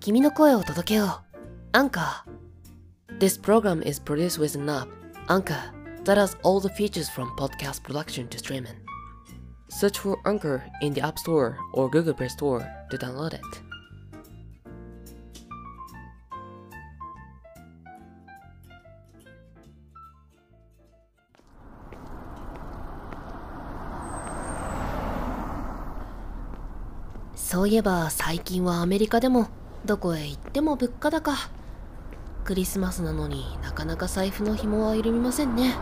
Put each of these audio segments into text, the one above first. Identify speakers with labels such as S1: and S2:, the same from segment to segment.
S1: 君の声を届けよう。アンカー。This program is produced with an app, Anchor, that has all the features from podcast production to streaming. Search for Anchor in the App Store or Google Play Store to download it. そういえば最近はアメリカでも どこへ行っても物価高。クリスマスなのになかなか財布の紐は緩みませんね。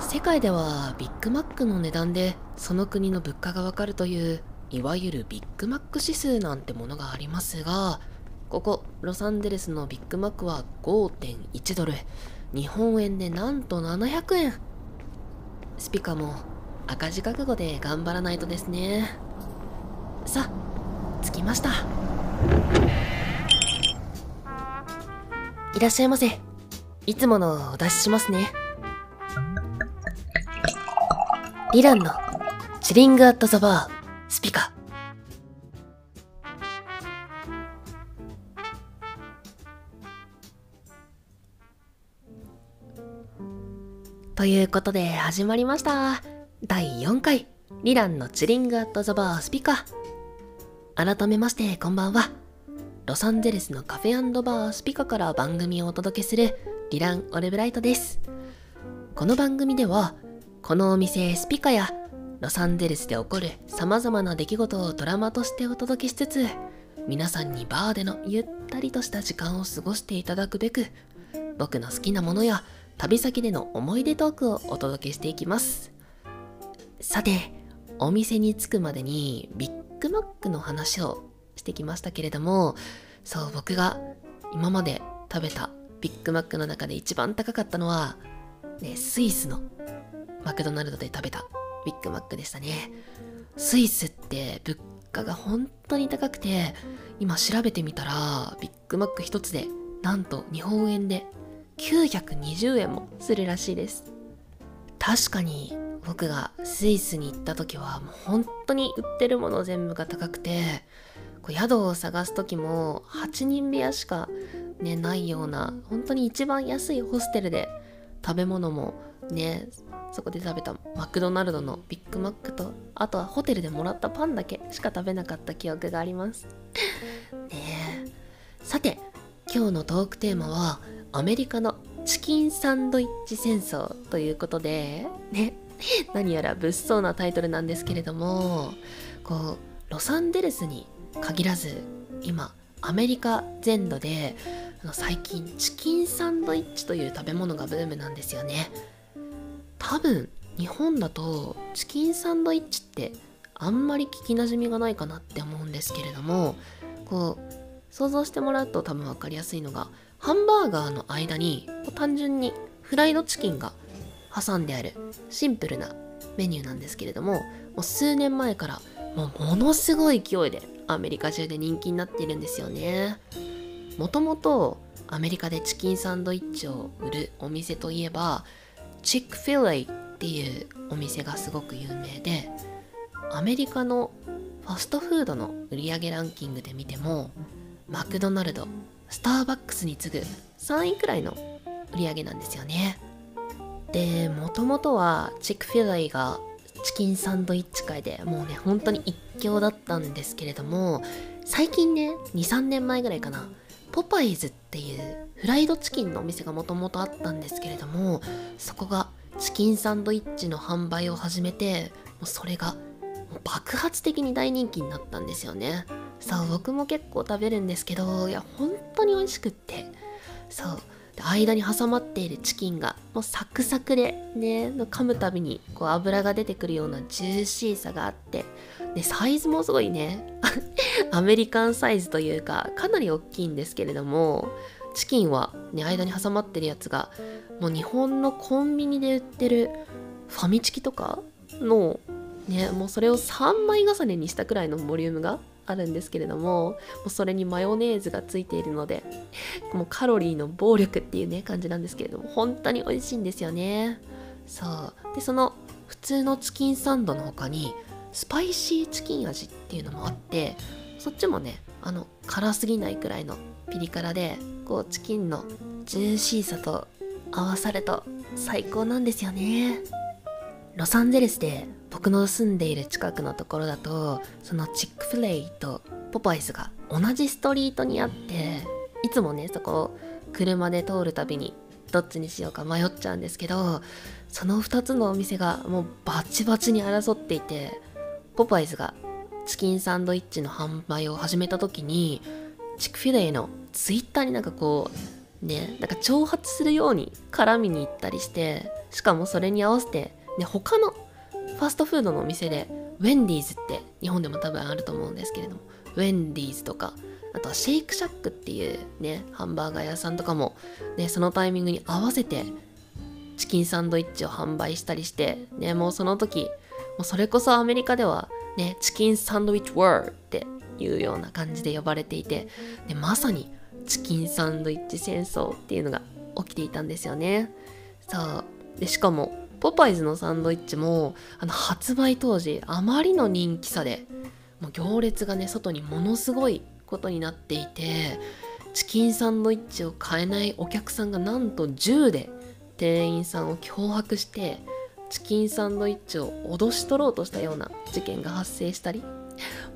S1: 世界ではビッグマックの値段でその国の物価がわかるといういわゆるビッグマック指数なんてものがありますがここロサンゼルスのビッグマックは5.1ドル。日本円でなんと700円。スピカも赤字覚悟で頑張らないとですね。さあ着きました。いらっしゃいませ。いつものお出ししますね。リランのチリングアットザバースピカ。ということで始まりました。第4回リランのチリングアットザバースピカ。改めましてこんばんは。ロサンゼルスのカフェバースピカから番組をお届けするリラン・オレブライトです。この番組ではこのお店スピカやロサンゼルスで起こる様々な出来事をドラマとしてお届けしつつ皆さんにバーでのゆったりとした時間を過ごしていただくべく僕の好きなものや旅先での思い出トークをお届けしていきます。さてお店に着くまでにビッグマックの話をしてきましたけれどもそう僕が今まで食べたビッグマックの中で一番高かったのは、ね、スイスのマクドナルドで食べたビッグマックでしたね。スイスって物価が本当に高くて今調べてみたらビッグマック一つでなんと日本円で920円もするらしいです。確かに僕がスイスに行った時はもう本当に売ってるもの全部が高くてこう宿を探す時も8人部屋しかねないような本当に一番安いホステルで食べ物もねそこで食べたマクドナルドのビッグマックとあとはホテルでもらったパンだけしか食べなかった記憶があります。ねさて今日のトークテーマはアメリカのチキンサンドイッチ戦争ということでね。何やら物騒なタイトルなんですけれどもこうロサンゼルスに限らず今アメリカ全土で最近チキンサンドイッチという食べ物がブームなんですよね。多分日本だとチキンサンドイッチってあんまり聞きなじみがないかなって思うんですけれどもこう想像してもらうと多分分かりやすいのがハンバーガーの間に単純にフライドチキンが挟んであるシンプルなメニューなんですけれどももう数年前からもうものすごい勢いでアメリカ中で人気になっているんですよね。もともとアメリカでチキンサンドイッチを売るお店といえばチックフィレイっていうお店がすごく有名でアメリカのファストフードの売り上げランキングで見てもマクドナルドスターバックスに次ぐ3位くらいの売り上げなんですよね。でもともとはチックフィレイがチキンサンドイッチ界でもうね本当に一強だったんですけれども最近ね23年前ぐらいかなポパイズっていうフライドチキンのお店がもともとあったんですけれどもそこがチキンサンドイッチの販売を始めてもうそれが爆発的に大人気になったんですよね。そう僕も結構食べるんですけどいや本当に美味しくって。そう。間に挟まっているチキンがもうサクサクでね噛むたびにこう油が出てくるようなジューシーさがあってでサイズもすごいね。アメリカンサイズというかかなり大きいんですけれどもチキンはね間に挟まってるやつがもう日本のコンビニで売ってるファミチキとかのねもうそれを3枚重ねにしたくらいのボリュームがあるんですけれどももうそれにマヨネーズがついているのでもうカロリーの暴力っていうね感じなんですけれども本当に美味しいんですよね。そう。でその普通のチキンサンドの他にスパイシーチキン味っていうのもあってそっちもねあの辛すぎないくらいのピリ辛でこうチキンのジューシーさと合わさると最高なんですよね。ロサンゼルスで僕の住んでいる近くのところだとそのチックフレイとポパイスが同じストリートにあっていつもねそこを車で通るたびにどっちにしようか迷っちゃうんですけどその2つのお店がもうバチバチに争っていてポパイズがチキンサンドイッチの販売を始めた時にチックフィレイのツイッターになんかこうねなんか挑発するように絡みに行ったりしてしかもそれに合わせて、ね、他のファストフードのお店でウェンディーズって日本でも多分あると思うんですけれどもウェンディーズとかあとはシェイクシャックっていうねハンバーガー屋さんとかも、ね、そのタイミングに合わせてチキンサンドイッチを販売したりしてねもうその時もうそれこそアメリカではねチキンサンドイッチワールっていうような感じで呼ばれていてでまさにチキンサンドイッチ戦争っていうのが起きていたんですよね。そう。でしかもポパイズのサンドイッチもあの発売当時あまりの人気さでもう行列がね外にものすごいことになっていてチキンサンドイッチを買えないお客さんがなんと銃で店員さんを脅迫してチキンサンドイッチを脅し取ろうとしたような事件が発生したり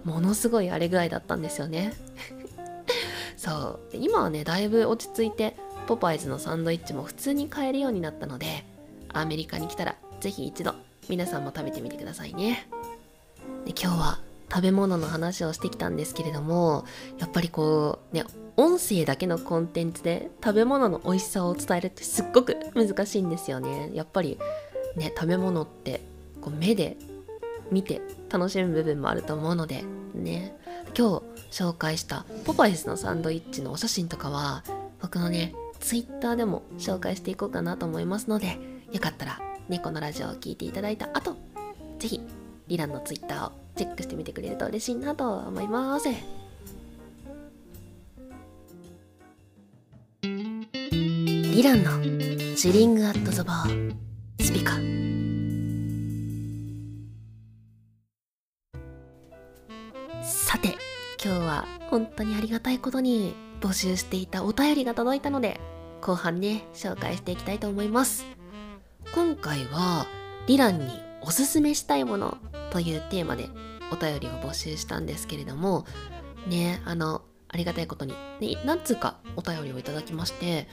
S1: ものすごい荒れ具合だったんですよね。そう。今はねだいぶ落ち着いてポパイズのサンドイッチも普通に買えるようになったのでアメリカに来たら是非一度皆さんも食べてみてくださいね。で今日は食べ物の話をしてきたんですけれどもやっぱりこうね音声だけのコンテンツで食べ物の美味しさを伝えるってすっごく難しいんですよね。やっぱりね食べ物ってこう目で見て楽しむ部分もあると思うのでね。今日紹介したポパイスのサンドイッチのお写真とかは僕のねツイッターでも紹介していこうかなと思いますのでよかったらねこのラジオを聴いていただいた後ぜひリランのツイッターをチェックしてみてくれると嬉しいなと思います。リランのチリングアットザバースピカ。さて今日は本当にありがたいことに募集していたお便りが届いたので後半ね紹介していきたいと思います。今回はリランにおすすめしたいものというテーマでお便りを募集したんですけれどもねあのありがたいことに、ね、何通かお便りをいただきまして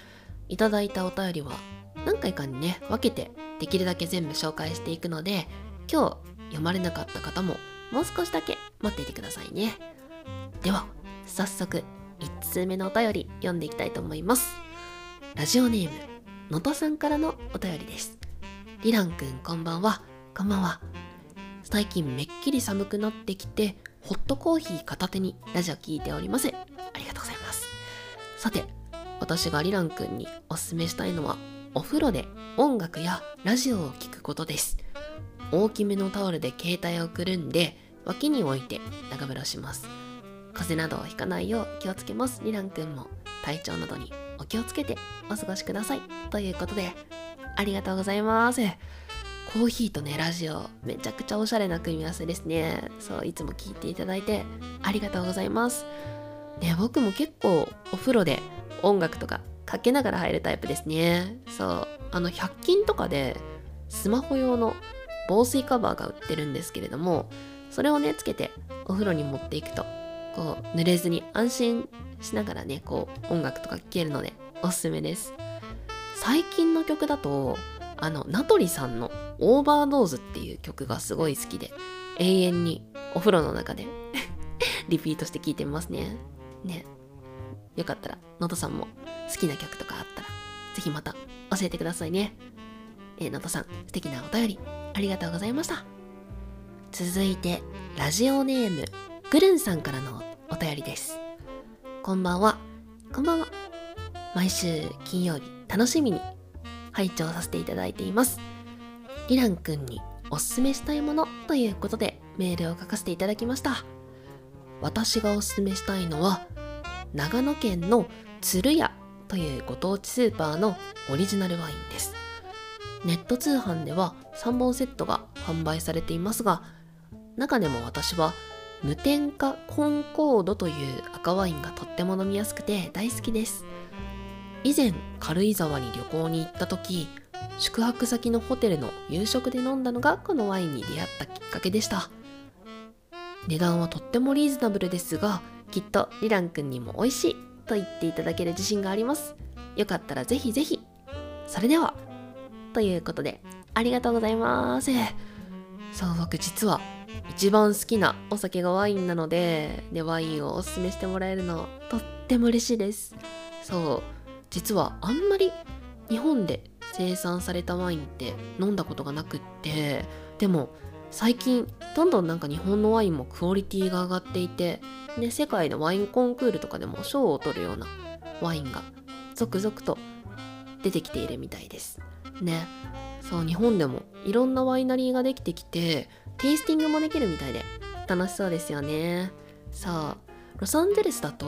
S1: いただいたお便りは何回かにね分けてできるだけ全部紹介していくので今日読まれなかった方ももう少しだけ待っていてくださいね。では早速1通目のお便り読んでいきたいと思います。ラジオネームのとさんからのお便りです。リランくんこんばんは。こんばんは。最近めっきり寒くなってきてホットコーヒー片手にラジオ聞いておりますありがとうございます。さて私がリランくんにおすすめしたいのはお風呂で音楽やラジオを聴くことです。大きめのタオルで携帯をくるんで脇に置いて長風呂します。風邪などをひかないよう気をつけます。リランくんも体調などにお気をつけてお過ごしください。ということでありがとうございますコーヒーとね、ラジオ、めちゃくちゃおしゃれな組み合わせですね。そう、いつも聞いていただいてありがとうございます。ね、僕も結構お風呂で音楽とかかけながら入るタイプですね。そう、あの、100均とかでスマホ用の防水カバーが売ってるんですけれども、それをね、つけてお風呂に持っていくと、こう、濡れずに安心しながらね、こう、音楽とか聴けるのでおすすめです。最近の曲だと、あの、名取さんのオーバードーズっていう曲がすごい好きで、永遠にお風呂の中で リピートして聴いてみますね。ね。よかったら、のとさんも好きな曲とかあったら、ぜひまた教えてくださいね。えー、のとさん、素敵なお便り、ありがとうございました。続いて、ラジオネーム、グルンさんからのお便りです。こんばんは。こんばんは。毎週金曜日、楽しみに拝聴させていただいています。リランくんにおすすめしたいものということでメールを書かせていただきました。私がおすすめしたいのは、長野県の鶴屋というご当地スーパーのオリジナルワインです。ネット通販では3本セットが販売されていますが、中でも私は無添加コンコードという赤ワインがとっても飲みやすくて大好きです以前軽井沢に旅行に行った時宿泊先のホテルの夕食で飲んだのがこのワインに出会ったきっかけでした。値段はとってもリーズナブルですがきっとリラン君にも美味しいと言っていただける自信があります。よかったらぜひぜひ。それでは。ということでありがとうございます。そう僕実は一番好きなお酒がワインなのででワインをおすすめしてもらえるのとっても嬉しいです。そう。実はあんまり日本で生産されたワインって飲んだことがなくってでも最近どんどんなんか日本のワインもクオリティが上がっていてで世界のワインコンクールとかでも賞を取るようなワインが続々と出てきているみたいです。ね。そう日本でもいろんなワイナリーができてきてテイスティングもできるみたいで楽しそうですよね。さあロサンゼルスだと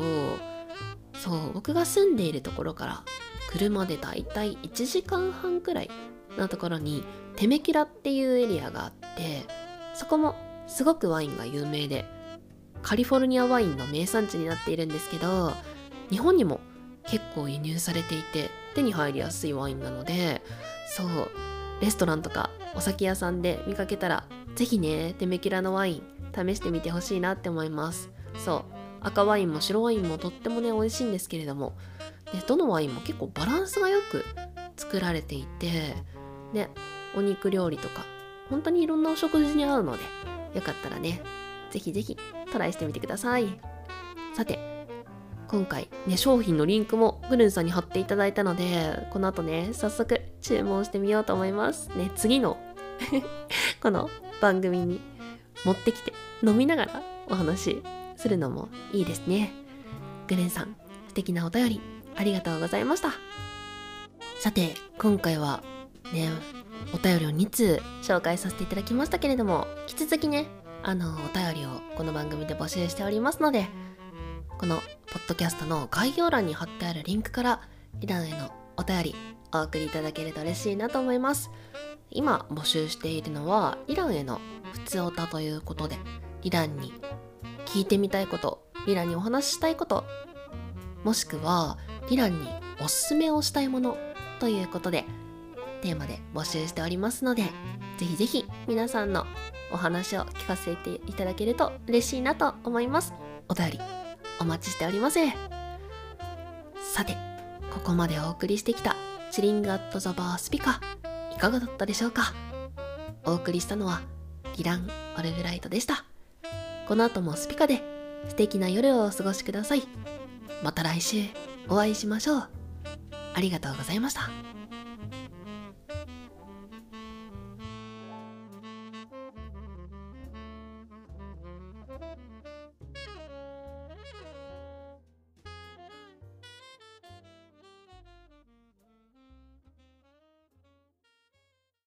S1: そう僕が住んでいるところから車でだいたい1時間半くらいのところにテメキラっていうエリアがあってそこもすごくワインが有名でカリフォルニアワインの名産地になっているんですけど日本にも結構輸入されていて手に入りやすいワインなのでそうレストランとかお酒屋さんで見かけたら是非ねテメキラのワイン試してみてほしいなって思います。そう赤ワインも白ワインもとってもね美味しいんですけれどもでどのワインも結構バランスがよく作られていてねお肉料理とか本当にいろんなお食事に合うのでよかったらねぜひぜひトライしてみてください。さて今回ね商品のリンクもグルンさんに貼っていただいたのでこの後ね早速注文してみようと思います。ね次の この番組に持ってきて飲みながらお話するのもいいですね。グレンさん素敵なお便りありがとうございました。さて今回はねお便りを2通紹介させていただきましたけれども引き続きねあのお便りをこの番組で募集しておりますのでこのポッドキャストの概要欄に貼ってあるリンクからリランへのお便りお送りいただけると嬉しいなと思います。今募集しているのはリランへの普通おたということでリランに聞いてみたいことリランにお話ししたいこともしくはリランにおすすめをしたいものということでテーマで募集しておりますのでぜひぜひ皆さんのお話を聞かせていただけると嬉しいなと思います。お便りお待ちしております。さてここまでお送りしてきたチリングアットザバースピカいかがだったでしょうか？お送りしたのはリラン・オルグライトでした。この後もスピカで素敵な夜をお過ごしくださいまた来週お会いしましょうありがとうございました。